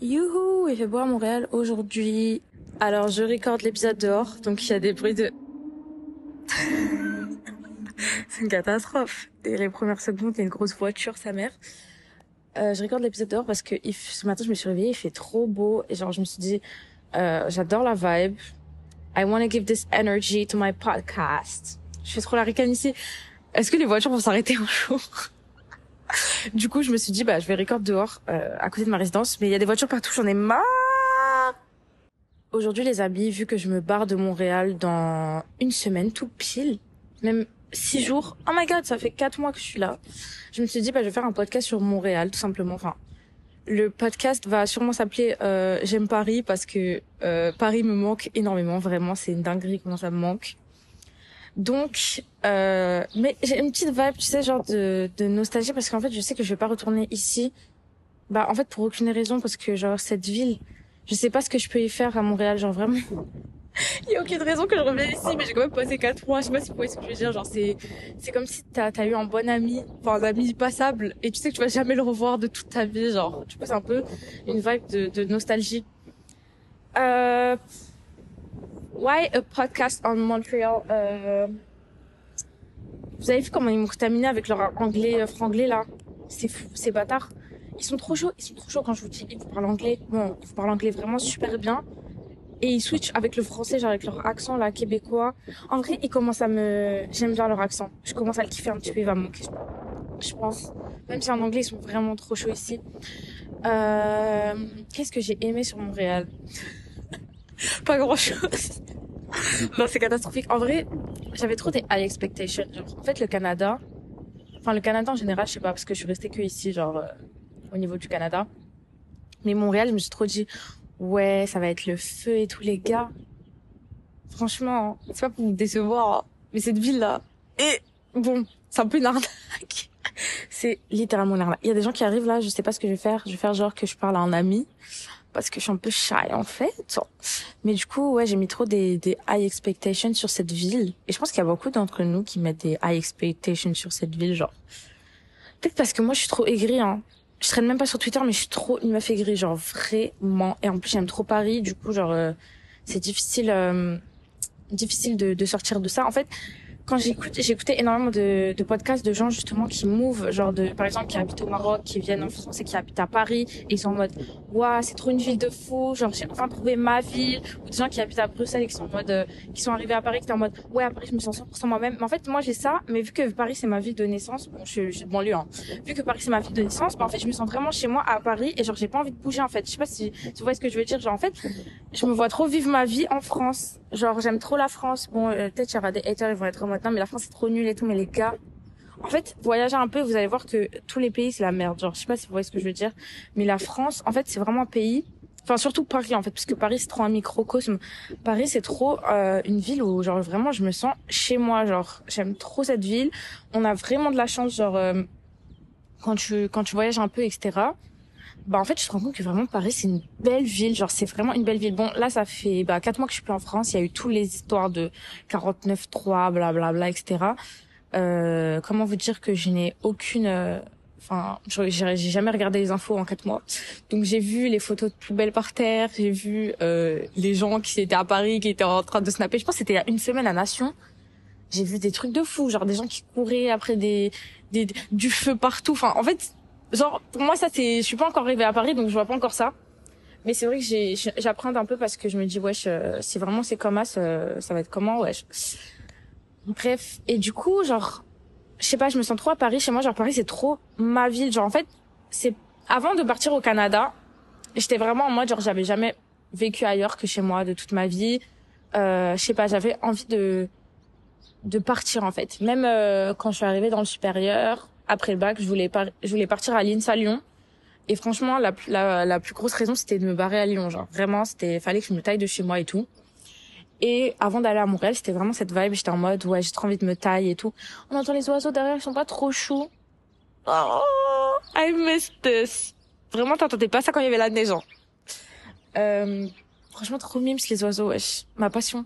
Youhou, il fait beau à Montréal aujourd'hui. Alors, je recorde l'épisode dehors, donc il y a des bruits de... C'est une catastrophe. Dès les premières secondes, il y a une grosse voiture, sa mère. Euh, je regarde l'épisode dehors parce que ce matin, je me suis réveillée, il fait trop beau. Et genre, je me suis dit, euh, j'adore la vibe. I want to give this energy to my podcast. Je fais trop la ricane ici. Est-ce que les voitures vont s'arrêter un jour? Du coup, je me suis dit, bah, je vais record dehors, euh, à côté de ma résidence. Mais il y a des voitures partout, j'en ai marre. Aujourd'hui, les amis, vu que je me barre de Montréal dans une semaine, tout pile, même six jours. Oh my god, ça fait quatre mois que je suis là. Je me suis dit, bah, je vais faire un podcast sur Montréal, tout simplement. Enfin, le podcast va sûrement s'appeler euh, J'aime Paris parce que euh, Paris me manque énormément. Vraiment, c'est une dinguerie comment ça me manque. Donc, euh, mais j'ai une petite vibe, tu sais, genre de, de nostalgie parce qu'en fait, je sais que je vais pas retourner ici. Bah, en fait, pour aucune raison parce que genre cette ville, je sais pas ce que je peux y faire à Montréal, genre vraiment. Il y a aucune raison que je revienne ici, mais j'ai quand même passé quatre mois. Je sais pas si vous voyez ce que je veux dire. Genre, c'est, c'est comme si t'as, t'as eu un bon ami, enfin, un ami passable, et tu sais que tu vas jamais le revoir de toute ta vie. Genre, tu c'est un peu une vibe de, de nostalgie. Euh, why a podcast on Montreal? Euh, vous avez vu comment ils m'ont contaminé avec leur anglais, euh, franglais, là? C'est fou, c'est bâtard. Ils sont trop chauds, ils sont trop chauds quand je vous dis, ils vous parlent anglais. Bon, ils vous parlent anglais vraiment super bien et ils switchent avec le français, genre avec leur accent là québécois. En vrai, ils commencent à me, j'aime bien leur accent. Je commence à le kiffer un petit peu, il va me manquer, je pense. Même si en anglais ils sont vraiment trop chauds ici. Euh... Qu'est-ce que j'ai aimé sur Montréal? Pas grand chose. non, c'est catastrophique. En vrai, j'avais trop des high expectations. Genre, en fait, le Canada, enfin le Canada en général, je sais pas parce que je suis restée que ici, genre euh, au niveau du Canada. Mais Montréal, je me suis trop dit, ouais, ça va être le feu et tous les gars. Franchement, c'est pas pour vous décevoir, hein, mais cette ville-là, et bon, c'est un peu une arnaque. C'est littéralement une arnaque. Il y a des gens qui arrivent là, je sais pas ce que je vais faire. Je vais faire genre que je parle à un ami parce que je suis un peu shy en fait. Mais du coup, ouais, j'ai mis trop des, des high expectations sur cette ville. Et je pense qu'il y a beaucoup d'entre nous qui mettent des high expectations sur cette ville, genre. Peut-être parce que moi, je suis trop aigrie, hein. Je traîne même pas sur Twitter, mais je suis trop une meuf aigrie, genre vraiment. Et en plus, j'aime trop Paris, du coup, genre, euh, c'est difficile, euh, difficile de, de sortir de ça. En fait, quand j'écoute, j'écoutais énormément de, de podcasts de gens justement qui mouvent, genre de, par exemple, qui habitent au Maroc, qui viennent en France et qui habitent à Paris, et ils sont en mode, waouh, c'est trop une ville de fou, genre j'ai enfin trouvé ma ville, ou des gens qui habitent à Bruxelles et qui sont en mode, euh, qui sont arrivés à Paris, qui étaient en mode, ouais, à Paris je me sens 100% moi-même. Mais en fait, moi j'ai ça, mais vu que Paris c'est ma ville de naissance, bon, je, suis- de banlieue, hein. Vu que Paris c'est ma ville de naissance, bah en fait je me sens vraiment chez moi à Paris et genre j'ai pas envie de bouger en fait. Je sais pas si, vous voyez ce que je veux dire, genre en fait, je me vois trop vivre ma vie en France. Genre j'aime trop la France. Bon, euh, peut-être qu'il y aura des haters, ils vont être en mode, non mais la France c'est trop nul et tout, mais les gars, en fait, voyagez un peu, vous allez voir que tous les pays c'est la merde. Genre, je sais pas si vous voyez ce que je veux dire, mais la France, en fait, c'est vraiment un pays. Enfin, surtout Paris, en fait, parce que Paris c'est trop un microcosme. Paris c'est trop euh, une ville où, genre, vraiment, je me sens chez moi. Genre, j'aime trop cette ville. On a vraiment de la chance, genre, euh, quand tu quand tu voyages un peu, etc. Bah en fait, tu te rends compte que vraiment Paris c'est une belle ville, genre c'est vraiment une belle ville. Bon, là ça fait bah quatre mois que je suis plus en France, il y a eu tous les histoires de 49.3, blablabla, etc. Euh, comment vous dire que je n'ai aucune euh, enfin j'ai jamais regardé les infos en quatre mois. Donc j'ai vu les photos de poubelles par terre. J'ai vu euh, les gens qui étaient à Paris qui étaient en train de snapper. Je pense que c'était il y a une semaine à Nation. J'ai vu des trucs de fou. Genre des gens qui couraient après des, des du feu partout. Enfin en fait genre pour moi ça c'est je suis pas encore arrivée à Paris donc je vois pas encore ça. Mais c'est vrai que j'ai j'apprends un peu parce que je me dis wesh euh, si vraiment c'est comme ça euh, ça va être comment wesh. Bref et du coup genre je sais pas je me sens trop à Paris chez moi. Genre Paris c'est trop ma ville. Genre en fait c'est avant de partir au Canada j'étais vraiment en mode genre j'avais jamais vécu ailleurs que chez moi de toute ma vie. Euh, je sais pas j'avais envie de de partir en fait. Même euh, quand je suis arrivée dans le supérieur après le bac je voulais je voulais partir à l'INSA Lyon et franchement la, la la plus grosse raison c'était de me barrer à Lyon genre vraiment c'était fallait que je me taille de chez moi et tout et avant d'aller à Montréal, c'était vraiment cette vibe. J'étais en mode, ouais, j'ai trop envie de me tailler et tout. On entend les oiseaux derrière, ils sont pas trop choux. Oh, I miss this. Vraiment, t'entendais pas ça quand il y avait la neige. hein. Euh, franchement, trop mimes les oiseaux, wesh. Ma passion.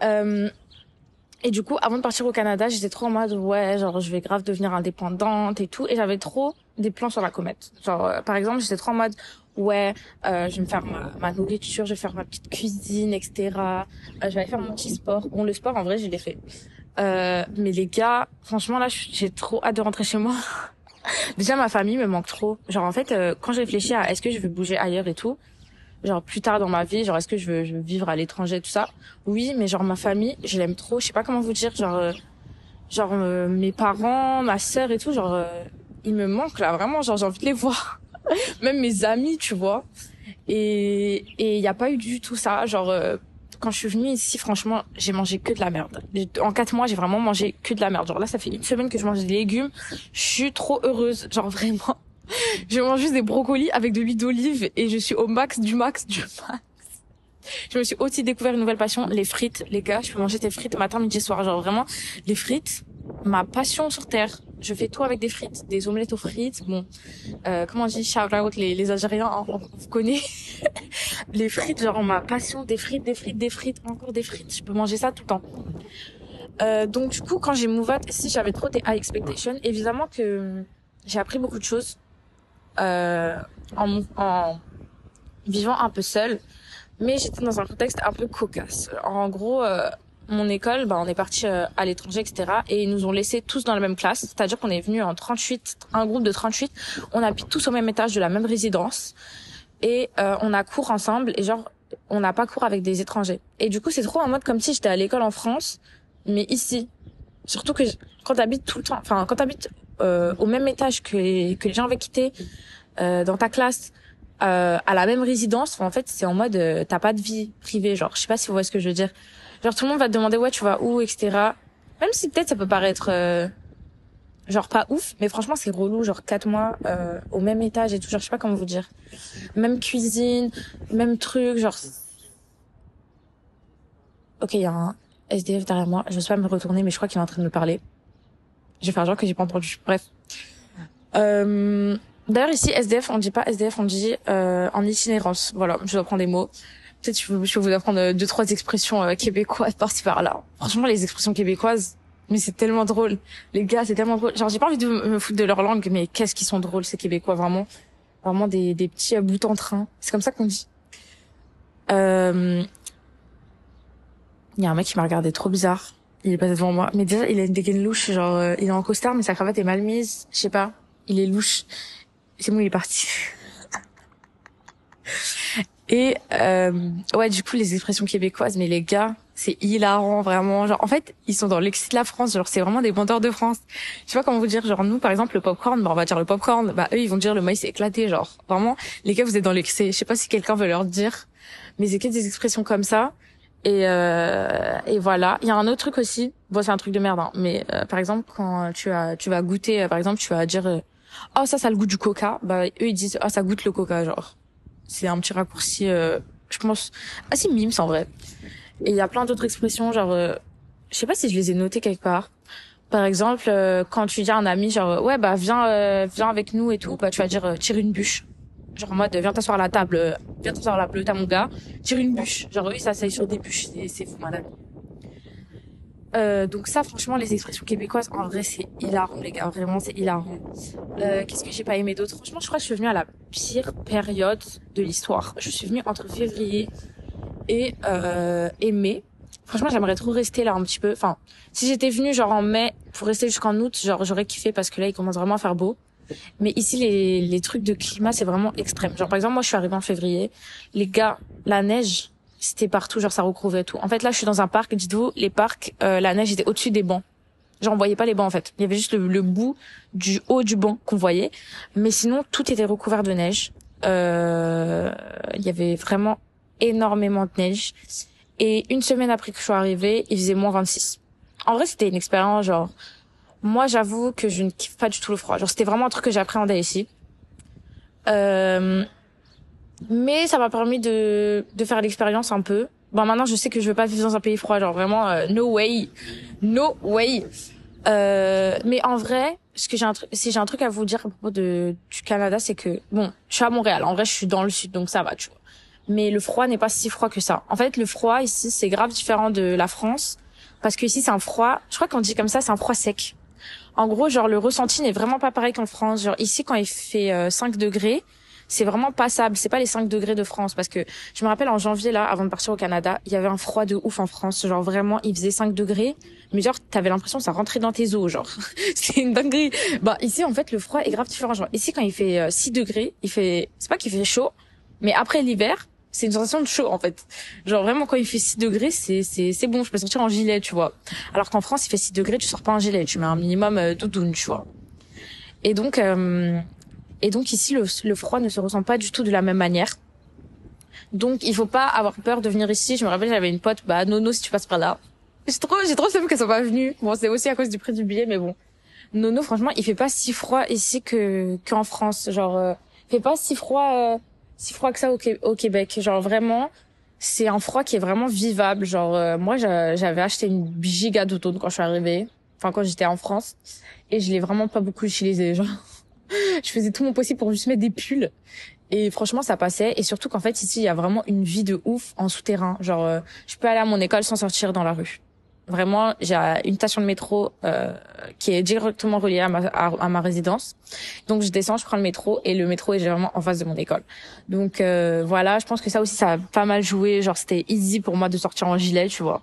Euh, et du coup, avant de partir au Canada, j'étais trop en mode, ouais, genre, je vais grave devenir indépendante et tout. Et j'avais trop des plans sur la comète. Genre, euh, par exemple, j'étais trop en mode, ouais, euh, je vais me faire ma, ma, nourriture, je vais faire ma petite cuisine, etc. Euh, je vais aller faire mon petit sport. Bon, le sport, en vrai, je l'ai fait. Euh, mais les gars, franchement, là, j'ai trop hâte de rentrer chez moi. Déjà, ma famille me manque trop. Genre, en fait, euh, quand je réfléchis à est-ce que je veux bouger ailleurs et tout, genre plus tard dans ma vie, genre est-ce que je veux, je veux vivre à l'étranger, tout ça? Oui, mais genre ma famille, je l'aime trop. Je sais pas comment vous dire, genre, euh, genre mes parents, ma sœur et tout, genre ils me manquent là, vraiment. Genre j'ai envie de les voir. même mes amis, tu vois. Et et il y a pas eu du tout ça. Genre euh, quand je suis venue ici, franchement, j'ai mangé que de la merde. En quatre mois, j'ai vraiment mangé que de la merde. Genre là, ça fait une semaine que je mange des légumes. Je suis trop heureuse. Genre vraiment. Je mange juste des brocolis avec de l'huile d'olive et je suis au max du max du max. Je me suis aussi découvert une nouvelle passion, les frites. Les gars, je peux manger des frites matin, midi, soir. Genre vraiment, les frites, ma passion sur terre. Je fais tout avec des frites, des omelettes aux frites. Bon, euh, comment on dit, shout out les, les Algériens, hein, on, vous connaît. les frites, genre ma passion, des frites, des frites, des frites, encore des frites. Je peux manger ça tout le temps. Euh, donc du coup, quand j'ai move out, si j'avais trop des high expectations, évidemment que j'ai appris beaucoup de choses euh, en, en vivant un peu seule, mais j'étais dans un contexte un peu cocasse. En gros, euh, mon école, bah, on est parti euh, à l'étranger, etc. Et ils nous ont laissés tous dans la même classe. C'est-à-dire qu'on est venu en 38, un groupe de 38. On habite tous au même étage de la même résidence. Et euh, on a cours ensemble. Et genre, on n'a pas cours avec des étrangers. Et du coup, c'est trop en mode comme si j'étais à l'école en France, mais ici. Surtout que quand t'habites tout le temps, enfin, quand t'habites euh, au même étage que les, que les gens avaient quitté, euh, dans ta classe, euh, à la même résidence, en fait, c'est en mode, euh, t'as pas de vie privée. Genre, je sais pas si vous voyez ce que je veux dire. Genre tout le monde va te demander ouais tu vas où etc. Même si peut-être ça peut paraître euh, genre pas ouf, mais franchement c'est relou genre quatre mois euh, au même étage et tout genre je sais pas comment vous dire. Même cuisine, même truc genre. Ok il y a un SDF derrière moi, je ne sais pas me retourner mais je crois qu'il est en train de me parler. Je vais faire genre que j'ai pas entendu. Bref. Euh... D'ailleurs ici SDF on dit pas SDF on dit euh, en itinérance. Voilà je dois prendre des mots. Peut-être je, je vais vous apprendre deux trois expressions euh, québécoises par-ci par-là. Franchement, les expressions québécoises, mais c'est tellement drôle. Les gars, c'est tellement drôle. Genre, j'ai pas envie de me foutre de leur langue, mais qu'est-ce qu'ils sont drôles ces Québécois, vraiment. Vraiment des, des petits euh, bouts en train. C'est comme ça qu'on dit. Euh... Il y a un mec qui m'a regardé trop bizarre. Il est passé devant moi. Mais déjà, il a une dégaine louche. Genre, euh, il est en costard, mais sa cravate est mal mise. Je sais pas. Il est louche. C'est bon, il est parti. Et euh, ouais, du coup, les expressions québécoises, mais les gars, c'est hilarant vraiment. Genre, en fait, ils sont dans l'excès de la France. Genre, c'est vraiment des vendeurs de France. Je sais pas comment vous dire. Genre, nous, par exemple, le popcorn, bah, on va dire le popcorn. Bah, eux, ils vont dire le maïs éclaté. Genre, vraiment, les gars, vous êtes dans l'excès. Je sais pas si quelqu'un veut leur dire, mais c'est que des expressions comme ça. Et euh, et voilà. Il y a un autre truc aussi. Bon, c'est un truc de merde, hein, mais euh, par exemple, quand tu as, tu vas goûter, euh, par exemple, tu vas dire, euh, oh ça, ça a le goût du coca. Bah, eux, ils disent, oh ça goûte le coca, genre c'est un petit raccourci, euh, je pense, assez mimes en vrai. Et il y a plein d'autres expressions, genre, euh, je sais pas si je les ai notées quelque part. Par exemple, quand tu dis à un ami, genre, ouais, bah viens, viens avec nous et tout, bah tu vas dire, tire une bûche. Genre en mode, viens t'asseoir à la table, viens t'asseoir à la table, t'as mon gars, tire une bûche. Genre, oui, ça s'asseye sur des bûches, c'est fou, madame. Euh, donc ça, franchement, les expressions québécoises, en vrai, c'est hilarant, les gars. Vraiment, c'est hilarant. Euh, Qu'est-ce que j'ai pas aimé d'autre? Franchement, je crois que je suis venue à la pire période de l'histoire. Je suis venue entre février et, euh, et mai. Franchement, j'aimerais trop rester là un petit peu. Enfin, si j'étais venue genre en mai pour rester jusqu'en août, genre j'aurais kiffé parce que là, il commence vraiment à faire beau. Mais ici, les, les trucs de climat, c'est vraiment extrême. Genre, par exemple, moi, je suis arrivée en février. Les gars, la neige, c'était partout, genre ça recouvrait tout. En fait, là, je suis dans un parc. Dites-vous, les parcs, euh, la neige était au-dessus des bancs. Genre, on voyait pas les bancs en fait. Il y avait juste le, bout du haut du banc qu'on voyait, mais sinon tout était recouvert de neige. Euh, il y avait vraiment énormément de neige. Et une semaine après que je sois arrivée, il faisait moins 26. En vrai, c'était une expérience genre. Moi, j'avoue que je ne kiffe pas du tout le froid. Genre, c'était vraiment un truc que j'appréhendais ici. Euh, mais ça m'a permis de, de faire l'expérience un peu. Bon, maintenant, je sais que je veux pas vivre dans un pays froid, genre vraiment, euh, no way, no way. Euh, mais en vrai, ce que j'ai un truc, si j'ai un truc à vous dire à propos de du Canada, c'est que bon, je suis à Montréal. En vrai, je suis dans le sud, donc ça va, tu vois. Mais le froid n'est pas si froid que ça. En fait, le froid ici, c'est grave différent de la France, parce que ici, c'est un froid. Je crois qu'on dit comme ça, c'est un froid sec. En gros, genre le ressenti n'est vraiment pas pareil qu'en France. Genre ici, quand il fait 5 euh, degrés, c'est vraiment passable. C'est pas les 5 degrés de France parce que je me rappelle en janvier là, avant de partir au Canada, il y avait un froid de ouf en France. Genre vraiment, il faisait 5 degrés, mais genre t'avais l'impression que ça rentrait dans tes os. Genre c'est une dinguerie. Bah ici en fait le froid est grave différent. Genre ici quand il fait 6 euh, degrés, il fait c'est pas qu'il fait chaud, mais après l'hiver c'est une sensation de chaud en fait. Genre vraiment quand il fait 6 degrés, c'est c'est c'est bon, je peux sortir en gilet, tu vois. Alors qu'en France, il fait 6 degrés, tu sors pas en gilet, tu mets un minimum euh, doudoune, tu vois. Et donc euh, et donc ici, le, froid ne se ressent pas du tout de la même manière. Donc il faut pas avoir peur de venir ici. Je me rappelle, j'avais une pote, bah Nono, si tu passes par là. J'ai trop, j'ai trop qu'elle soit pas venue. Bon, c'est aussi à cause du prix du billet, mais bon. Nono, franchement, il fait pas si froid ici que qu'en France. Genre, euh, il fait pas si froid, euh, si froid que ça au, Québec. Genre vraiment, c'est un froid qui est vraiment vivable. Genre, euh, moi, j'avais acheté une giga d'automne quand je suis arrivée. Enfin, quand j'étais en France, et je l'ai vraiment pas beaucoup utilisé. Genre. je faisais tout mon possible pour juste mettre des pulls. Et franchement, ça passait. Et surtout qu'en fait, ici, il y a vraiment une vie de ouf en souterrain. Genre, euh, je peux aller à mon école sans sortir dans la rue. Vraiment, j'ai une station de métro euh, qui est directement reliée à ma, à, ma résidence. Donc, je descends, je prends le métro et le métro est vraiment en face de mon école. Donc, euh, voilà, je pense que ça aussi, ça a pas mal joué. Genre, c'était easy pour moi de sortir en gilet, tu vois.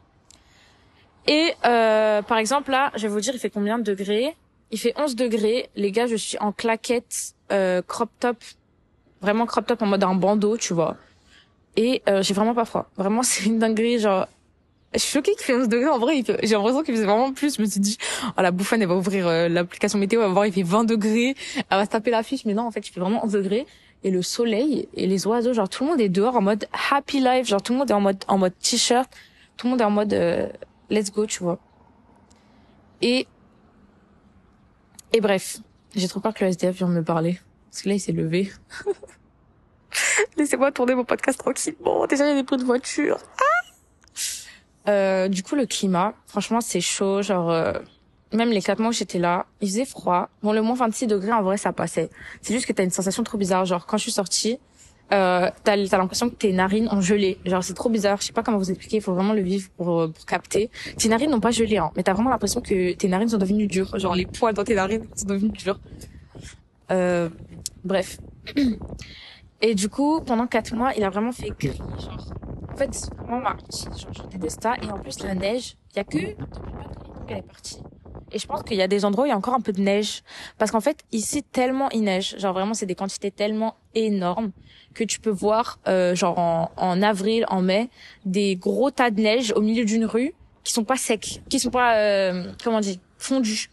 Et euh, par exemple, là, je vais vous dire, il fait combien de degrés? Il fait 11 degrés. Les gars, je suis en claquette, euh, crop top. Vraiment crop top en mode un bandeau, tu vois. Et euh, j'ai vraiment pas froid. Vraiment, c'est une dinguerie. Genre, je suis choquée qu'il fait 11 degrés. En vrai, j'ai l'impression qu'il faisait vraiment plus. Je me suis dit, oh, la bouffonne, elle va ouvrir euh, l'application météo, elle va voir, il fait 20 degrés. Elle va se taper la fiche. Mais non, en fait, il fait vraiment 11 degrés. Et le soleil et les oiseaux, genre, tout le monde est dehors en mode happy life. Genre, tout le monde est en mode, en mode t-shirt. Tout le monde est en mode euh, let's go, tu vois. Et et bref, j'ai trop peur que le SDF vienne me parler. Parce que là, il s'est levé. Laissez-moi tourner mon podcast tranquillement. Déjà, il y a des bruits de voiture. Ah euh, du coup, le climat, franchement, c'est chaud. Genre, euh, même les quatre mois où j'étais là, il faisait froid. Bon, le moins 26 degrés, en vrai, ça passait. C'est juste que t'as une sensation trop bizarre. Genre, quand je suis sortie, euh, t'as as, l'impression que tes narines ont gelé. Genre c'est trop bizarre. Je sais pas comment vous expliquer. Il faut vraiment le vivre pour, euh, pour capter. Tes narines n'ont pas gelé, hein, mais t'as vraiment l'impression que tes narines sont devenues dures. Genre les poils dans tes narines sont devenus durs. Euh, bref. Et du coup, pendant quatre mois, il a vraiment fait gris. Genre, en fait, c'est vraiment mardi. Genre, je déteste ça. Et en plus, la neige, il y a que est partie. Et je pense qu'il y a des endroits où il y a encore un peu de neige. Parce qu'en fait, ici, tellement il neige. Genre vraiment, c'est des quantités tellement énormes que tu peux voir, euh, genre en, en, avril, en mai, des gros tas de neige au milieu d'une rue qui sont pas secs, qui sont pas, euh, comment on dit, fondus.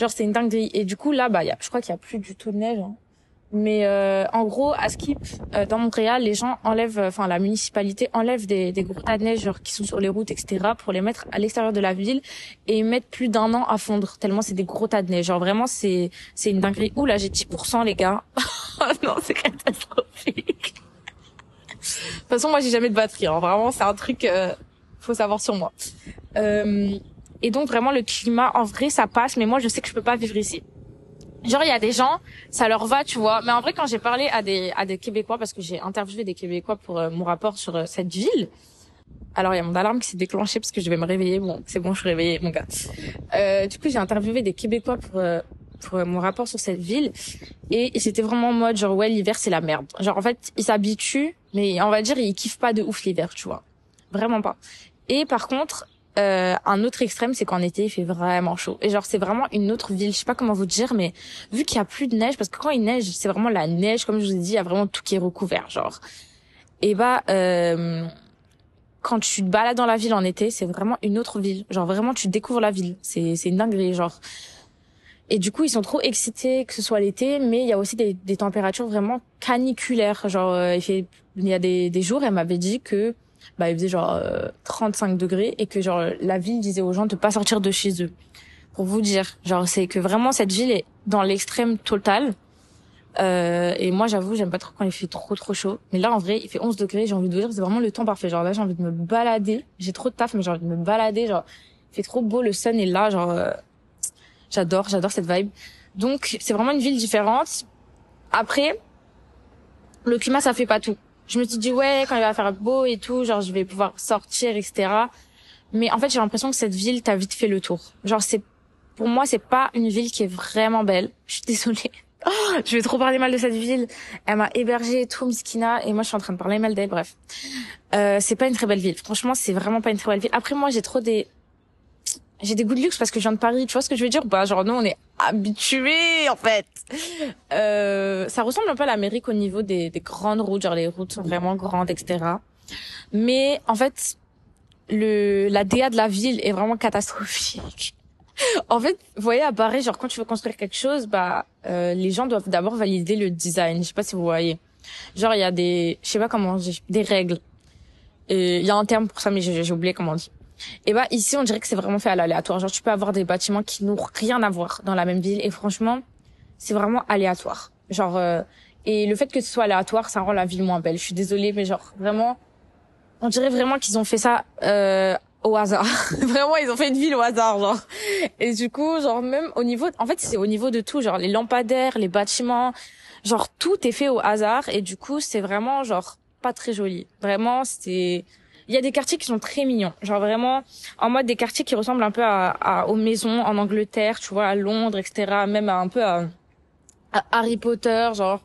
Genre c'est une dinguerie. Et du coup là, bah, y a, je crois qu'il y a plus du tout de neige. Hein. Mais euh, en gros, à Skip, euh, dans Montréal, les gens enlèvent, enfin la municipalité enlève des, des gros tas de neige genre, qui sont sur les routes, etc., pour les mettre à l'extérieur de la ville et ils mettent plus d'un an à fondre, tellement c'est des gros tas de neige. Genre vraiment, c'est c'est une dinguerie. Ouh là, j'ai 10%, les gars. non, c'est catastrophique. de toute façon, moi, j'ai jamais de batterie. Hein. Vraiment, c'est un truc, euh, faut savoir sur moi. Euh, et donc, vraiment, le climat, en vrai, ça passe, mais moi, je sais que je peux pas vivre ici genre il y a des gens ça leur va tu vois. Mais en vrai quand j'ai parlé à des à des québécois parce que j'ai interviewé des québécois pour euh, mon rapport sur euh, cette ville alors il y a mon alarme qui s'est déclenchée parce que je vais me réveiller bon c'est bon je suis réveillée mon gars. Euh, du coup j'ai interviewé des québécois pour euh, pour mon rapport sur cette ville et c'était vraiment en mode genre ouais l'hiver c'est la merde. Genre en fait ils s'habituent mais on va dire ils kiffent pas de ouf l'hiver tu vois. Vraiment pas. Et par contre euh, un autre extrême, c'est qu'en été, il fait vraiment chaud. Et genre, c'est vraiment une autre ville. Je sais pas comment vous dire, mais vu qu'il y a plus de neige, parce que quand il neige, c'est vraiment la neige, comme je vous ai dit, il y a vraiment tout qui est recouvert, genre. Et bah, euh, quand tu te balades dans la ville en été, c'est vraiment une autre ville. Genre, vraiment, tu découvres la ville. C'est, c'est une dinguerie, genre. Et du coup, ils sont trop excités que ce soit l'été, mais il y a aussi des, des températures vraiment caniculaires. Genre, euh, il fait, il y a des, des jours, elle m'avait dit que bah il faisait genre 35 euh, degrés et que genre la ville disait aux gens de pas sortir de chez eux. Pour vous dire, genre c'est que vraiment cette ville est dans l'extrême total. Euh, et moi j'avoue j'aime pas trop quand il fait trop trop chaud. Mais là en vrai il fait 11 degrés, j'ai envie de vous dire c'est vraiment le temps parfait. Genre là j'ai envie de me balader. J'ai trop de taf mais j'ai envie de me balader. Genre il fait trop beau, le sun est là. Genre euh, j'adore, j'adore cette vibe. Donc c'est vraiment une ville différente. Après le climat ça fait pas tout je me suis dit ouais quand il va faire beau et tout genre je vais pouvoir sortir etc mais en fait j'ai l'impression que cette ville t'as vite fait le tour genre c'est pour moi, c'est pas une ville qui est vraiment belle. Je suis désolée. Oh, je vais trop parler mal de cette ville. Elle m'a hébergée tout, Miskina, et moi je suis en train de parler mal d'elle. Bref, euh, c'est pas une très belle ville. Franchement, c'est vraiment pas une très belle ville. Après, moi, j'ai trop des, j'ai des goûts de luxe parce que je viens de Paris. Tu vois ce que je veux dire Bah, genre nous, on est habitués en fait. Euh, ça ressemble un peu à l'Amérique au niveau des, des grandes routes. Genre les routes sont vraiment grandes, etc. Mais en fait, le la DA de la ville est vraiment catastrophique. En fait, vous voyez à Paris, genre quand tu veux construire quelque chose, bah euh, les gens doivent d'abord valider le design. Je sais pas si vous voyez. Genre il y a des, je sais pas comment, des règles. Il y a un terme pour ça, mais j'ai oublié comment on dit. Et bah ici, on dirait que c'est vraiment fait à l'aléatoire. Genre tu peux avoir des bâtiments qui n'ont rien à voir dans la même ville, et franchement, c'est vraiment aléatoire. Genre euh, et le fait que ce soit aléatoire, ça rend la ville moins belle. Je suis désolée, mais genre vraiment, on dirait vraiment qu'ils ont fait ça euh, au hasard. Vraiment, ils ont fait une ville au hasard, genre. Et du coup, genre même au niveau, en fait, c'est au niveau de tout, genre les lampadaires, les bâtiments, genre tout est fait au hasard. Et du coup, c'est vraiment genre pas très joli. Vraiment, c'est. Il y a des quartiers qui sont très mignons, genre vraiment en mode des quartiers qui ressemblent un peu à, à aux maisons en Angleterre, tu vois, à Londres, etc. Même un peu à, à Harry Potter, genre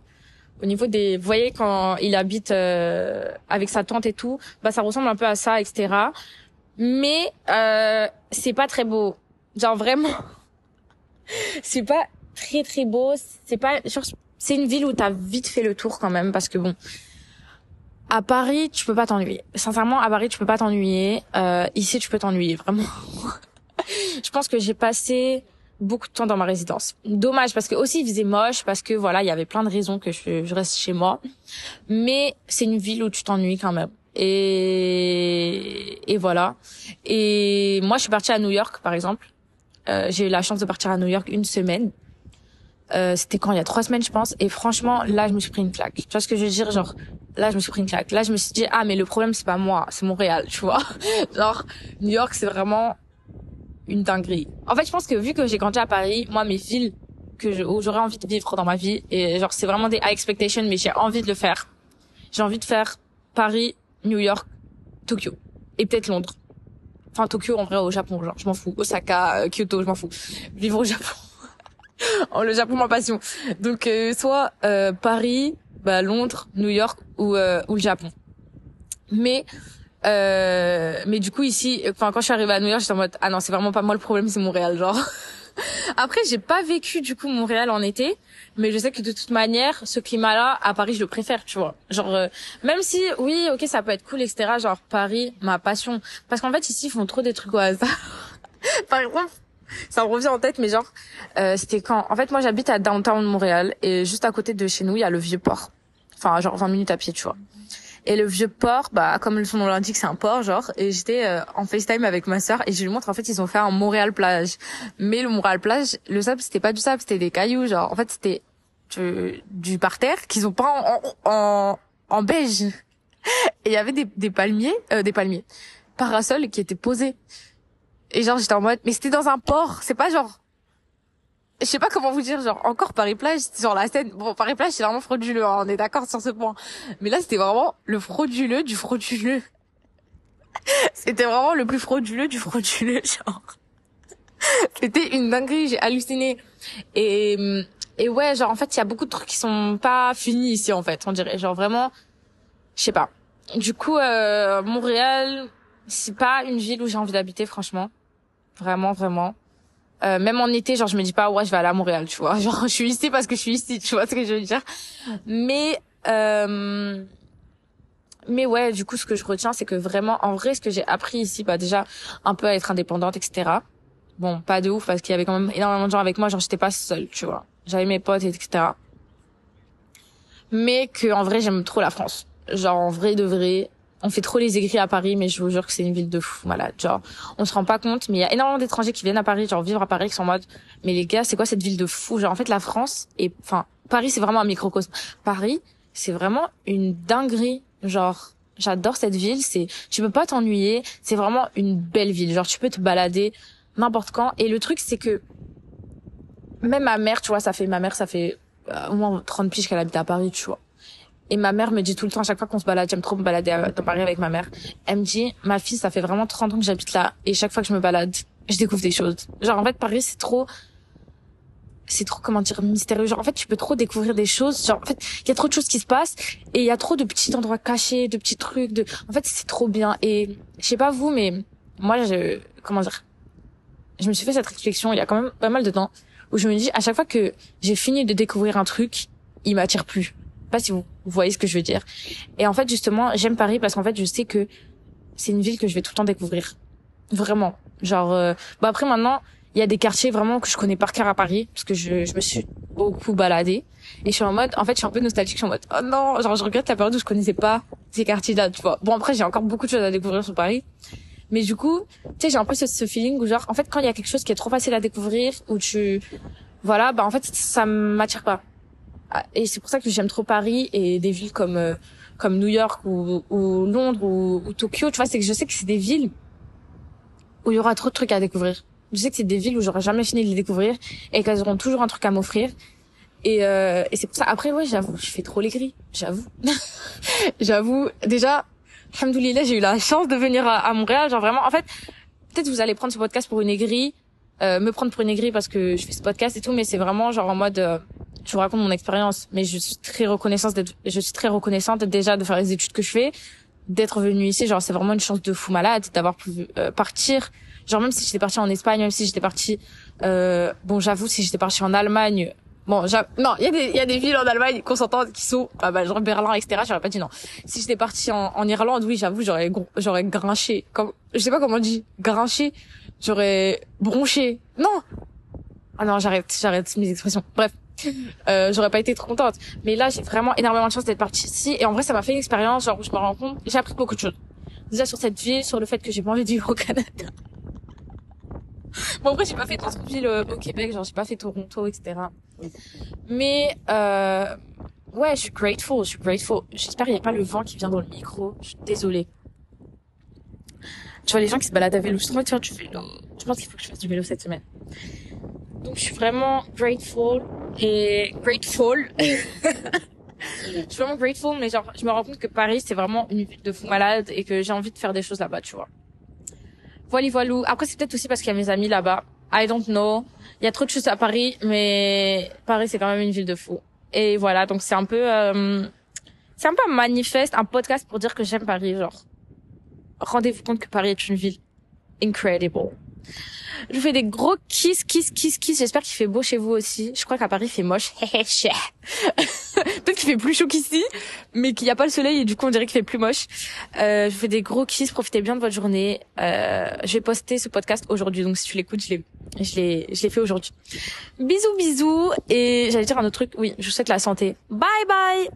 au niveau des vous voyez quand il habite euh, avec sa tante et tout bah ça ressemble un peu à ça etc mais euh, c'est pas très beau. Genre vraiment, c'est pas très très beau. C'est pas, c'est une ville où t'as vite fait le tour quand même parce que bon, à Paris tu peux pas t'ennuyer. Sincèrement, à Paris tu peux pas t'ennuyer. Euh, ici tu peux t'ennuyer vraiment. je pense que j'ai passé beaucoup de temps dans ma résidence. Dommage parce que aussi il faisait moche parce que voilà il y avait plein de raisons que je, reste chez moi. Mais c'est une ville où tu t'ennuies quand même et et voilà. Et moi, je suis partie à New York, par exemple. Euh, j'ai eu la chance de partir à New York une semaine. Euh, c'était quand? Il y a trois semaines, je pense. Et franchement, là, je me suis pris une claque. Tu vois ce que je veux dire? Genre, là, je me suis pris une claque. Là, je me suis dit, ah, mais le problème, c'est pas moi, c'est Montréal, tu vois. genre, New York, c'est vraiment une dinguerie. En fait, je pense que vu que j'ai grandi à Paris, moi, mes villes que j'aurais envie de vivre dans ma vie, et genre, c'est vraiment des high expectations, mais j'ai envie de le faire. J'ai envie de faire Paris, New York, Tokyo et peut-être Londres. Enfin Tokyo en vrai au Japon, genre je m'en fous. Osaka, euh, Kyoto, je m'en fous. Vivre au Japon. oh le Japon ma passion. Donc euh, soit euh, Paris, bah Londres, New York ou ou le Japon. Mais mais du coup ici, enfin quand je suis arrivée à New York, j'étais en mode ah non c'est vraiment pas moi le problème, c'est Montréal genre. Après j'ai pas vécu du coup Montréal en été, mais je sais que de toute manière, ce climat-là, à Paris, je le préfère, tu vois. Genre, euh, même si, oui, ok, ça peut être cool, etc. Genre, Paris, ma passion. Parce qu'en fait, ici, ils font trop des trucs au hasard. Par exemple, ça me revient en tête, mais genre, euh, c'était quand En fait, moi, j'habite à downtown Montréal, et juste à côté de chez nous, il y a le Vieux-Port. Enfin, genre 20 minutes à pied, tu vois. Et le vieux port, bah comme son nom l'indique, c'est un port genre. Et j'étais euh, en FaceTime avec ma sœur et je lui montre en fait ils ont fait un Montréal plage. Mais le Montréal plage, le sable c'était pas du sable, c'était des cailloux genre. En fait c'était du parterre qu'ils ont peint en, en, en beige. Et il y avait des, des palmiers, euh, des palmiers, parasols qui étaient posés. Et genre j'étais en mode, mais c'était dans un port, c'est pas genre je sais pas comment vous dire, genre encore Paris plage sur la scène. Bon, Paris plage c'est vraiment frauduleux, hein, on est d'accord sur ce point. Mais là c'était vraiment le frauduleux du frauduleux. c'était vraiment le plus frauduleux du frauduleux, genre. c'était une dinguerie, j'ai halluciné. Et et ouais, genre en fait il y a beaucoup de trucs qui sont pas finis ici en fait, on dirait. Genre vraiment, je sais pas. Du coup, euh, Montréal, c'est pas une ville où j'ai envie d'habiter, franchement. Vraiment, vraiment. Euh, même en été, genre je me dis pas ouais je vais aller à Montréal, tu vois. Genre je suis ici parce que je suis ici, tu vois ce que je veux dire. Mais euh, mais ouais, du coup ce que je retiens c'est que vraiment en vrai ce que j'ai appris ici, bah déjà un peu à être indépendante, etc. Bon, pas de ouf parce qu'il y avait quand même énormément de gens avec moi, genre j'étais pas seule, tu vois. J'avais mes potes, etc. Mais que en vrai j'aime trop la France. Genre en vrai de vrai, on fait trop les écrits à Paris, mais je vous jure que c'est une ville de fou malade. Genre, on se rend pas compte, mais il y a énormément d'étrangers qui viennent à Paris, genre vivre à Paris, qui sont en mode, mais les gars, c'est quoi cette ville de fou? Genre, en fait, la France et enfin, Paris, c'est vraiment un microcosme. Paris, c'est vraiment une dinguerie. Genre, j'adore cette ville. C'est, tu peux pas t'ennuyer. C'est vraiment une belle ville. Genre, tu peux te balader n'importe quand. Et le truc, c'est que même ma mère, tu vois, ça fait ma mère, ça fait euh, au moins 30 piges qu'elle habite à Paris, tu vois. Et ma mère me dit tout le temps, à chaque fois qu'on se balade, j'aime trop me balader dans Paris avec ma mère. Elle me dit, ma fille, ça fait vraiment 30 ans que j'habite là. Et chaque fois que je me balade, je découvre des choses. Genre en fait Paris c'est trop c'est trop comment dire mystérieux genre en fait tu peux trop découvrir des choses genre en fait il y a trop de choses qui se passent et il y a trop de petits endroits cachés de petits trucs de en fait c'est trop bien et je sais pas vous mais moi je comment dire je me suis fait cette réflexion il y a quand même pas mal de temps où je me dis à chaque fois que j'ai fini de découvrir un truc il m'attire plus pas si vous, voyez ce que je veux dire. Et en fait justement j'aime Paris parce qu'en fait je sais que c'est une ville que je vais tout le temps découvrir. Vraiment. Genre euh... bon après maintenant il y a des quartiers vraiment que je connais par cœur à Paris parce que je, je me suis beaucoup baladée. Et je suis en mode en fait je suis un peu nostalgique je suis en mode oh non genre je regrette la période où je connaissais pas ces quartiers là tu vois. Bon après j'ai encore beaucoup de choses à découvrir sur Paris. Mais du coup tu sais j'ai un peu ce, ce feeling où genre en fait quand il y a quelque chose qui est trop facile à découvrir où tu voilà bah en fait ça m'attire pas et c'est pour ça que j'aime trop Paris et des villes comme euh, comme New York ou, ou Londres ou, ou Tokyo tu vois c'est que je sais que c'est des villes où il y aura trop de trucs à découvrir je sais que c'est des villes où j'aurais jamais fini de les découvrir et qu'elles auront toujours un truc à m'offrir. Et, euh, et c'est pour ça. Après, ouais, j'avoue, je fais trop les gris. J'avoue. j'avoue. Déjà, alhamdoulilah, j'ai eu la chance de venir à, à, Montréal. Genre vraiment, en fait, peut-être vous allez prendre ce podcast pour une aigrie, euh, me prendre pour une aigrie parce que je fais ce podcast et tout, mais c'est vraiment genre en mode, euh, je vous raconte mon expérience. Mais je suis très reconnaissante d'être, je suis très reconnaissante déjà de faire les études que je fais, d'être venue ici. Genre, c'est vraiment une chance de fou malade d'avoir pu euh, partir Genre même si j'étais partie en Espagne, même si j'étais partie, euh, bon j'avoue si j'étais partie en Allemagne, bon non il y a des il y a des villes en Allemagne qu'on s'entend qui sont pas mal, genre Berlin etc. J'aurais pas dit non. Si j'étais partie en, en Irlande, oui j'avoue j'aurais j'aurais grinché, comme je sais pas comment on dit, grinché, j'aurais bronché. Non. Ah non j'arrête j'arrête mes expressions. Bref. Euh, j'aurais pas été trop contente. Mais là, j'ai vraiment énormément de chance d'être partie ici. Et en vrai, ça m'a fait une expérience, genre, où je me rends compte, j'ai appris beaucoup de choses. Déjà sur cette ville, sur le fait que j'ai pas envie de vivre au Canada. bon après j'ai pas fait d'autres villes euh, au Québec, genre j'ai pas fait Toronto, etc. Mais euh, ouais, je suis grateful, je suis grateful. J'espère qu'il n'y a pas le vent qui vient dans le micro. Je suis désolée. Tu vois les gens qui se baladent à vélo, je suis trop faire du vélo. Je pense qu'il faut que je fasse du vélo cette semaine. Donc je suis vraiment grateful et grateful. je suis vraiment grateful, mais genre je me rends compte que Paris c'est vraiment une ville de fou malade et que j'ai envie de faire des choses là-bas, tu vois. Voilà, voilà. Après, c'est peut-être aussi parce qu'il y a mes amis là-bas. I don't know. Il y a trop de choses à Paris, mais Paris, c'est quand même une ville de fou. Et voilà, donc c'est un peu, euh... c'est un peu un manifeste, un podcast pour dire que j'aime Paris, genre. Rendez-vous compte que Paris est une ville incredible. Je vous fais des gros kiss, kiss, kiss, kiss. J'espère qu'il fait beau chez vous aussi. Je crois qu'à Paris, il fait moche. Peut-être qu'il fait plus chaud qu'ici, mais qu'il n'y a pas le soleil et du coup, on dirait qu'il fait plus moche. Euh, je vous fais des gros kiss. Profitez bien de votre journée. Euh, je vais poster ce podcast aujourd'hui. Donc, si tu l'écoutes, je l'ai, je l'ai, je l'ai fait aujourd'hui. Bisous, bisous. Et j'allais dire un autre truc. Oui, je vous souhaite la santé. Bye, bye.